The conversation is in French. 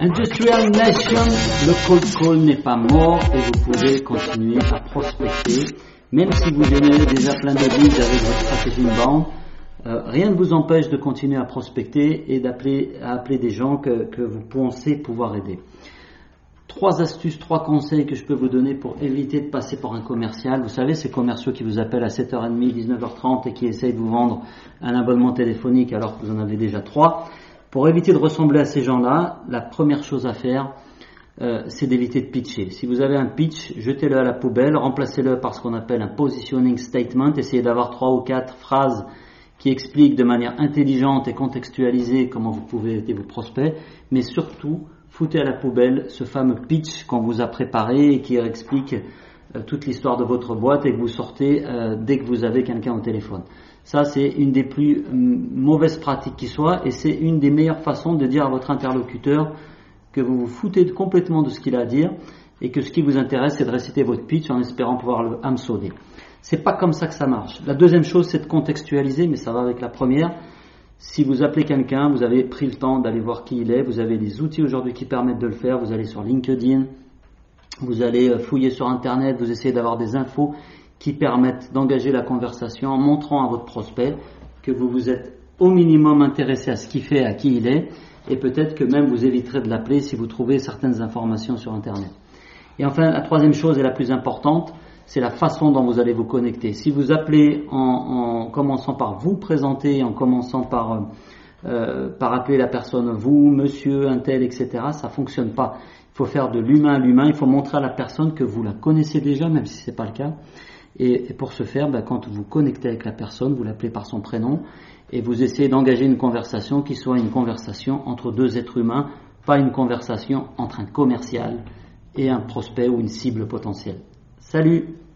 Industrial Nation, le cold call n'est pas mort et vous pouvez continuer à prospecter. Même si vous générez déjà plein de leads avec votre stratégie euh, rien ne vous empêche de continuer à prospecter et d'appeler à appeler des gens que, que vous pensez pouvoir aider. Trois astuces, trois conseils que je peux vous donner pour éviter de passer par un commercial. Vous savez, ces commerciaux qui vous appellent à 7h30, 19h30 et qui essayent de vous vendre un abonnement téléphonique alors que vous en avez déjà trois. Pour éviter de ressembler à ces gens-là, la première chose à faire, euh, c'est d'éviter de pitcher. Si vous avez un pitch, jetez-le à la poubelle, remplacez-le par ce qu'on appelle un positioning statement, essayez d'avoir trois ou quatre phrases qui expliquent de manière intelligente et contextualisée comment vous pouvez aider vos prospects, mais surtout, foutez à la poubelle ce fameux pitch qu'on vous a préparé et qui explique toute l'histoire de votre boîte et que vous sortez euh, dès que vous avez quelqu'un au téléphone. Ça, c'est une des plus hum, mauvaises pratiques qui soit et c'est une des meilleures façons de dire à votre interlocuteur que vous vous foutez complètement de ce qu'il a à dire et que ce qui vous intéresse, c'est de réciter votre pitch en espérant pouvoir le hameçonner. C'est pas comme ça que ça marche. La deuxième chose, c'est de contextualiser, mais ça va avec la première. Si vous appelez quelqu'un, vous avez pris le temps d'aller voir qui il est, vous avez des outils aujourd'hui qui permettent de le faire, vous allez sur LinkedIn, vous allez euh, fouiller sur Internet, vous essayez d'avoir des infos qui permettent d'engager la conversation en montrant à votre prospect que vous vous êtes au minimum intéressé à ce qu'il fait, à qui il est, et peut-être que même vous éviterez de l'appeler si vous trouvez certaines informations sur Internet. Et enfin, la troisième chose et la plus importante, c'est la façon dont vous allez vous connecter. Si vous appelez en, en commençant par vous présenter, en commençant par, euh, par appeler la personne vous, monsieur, un tel, etc., ça fonctionne pas. Il faut faire de l'humain à l'humain, il faut montrer à la personne que vous la connaissez déjà, même si ce n'est pas le cas, et, pour ce faire, ben, quand vous connectez avec la personne, vous l'appelez par son prénom et vous essayez d'engager une conversation qui soit une conversation entre deux êtres humains, pas une conversation entre un commercial et un prospect ou une cible potentielle. Salut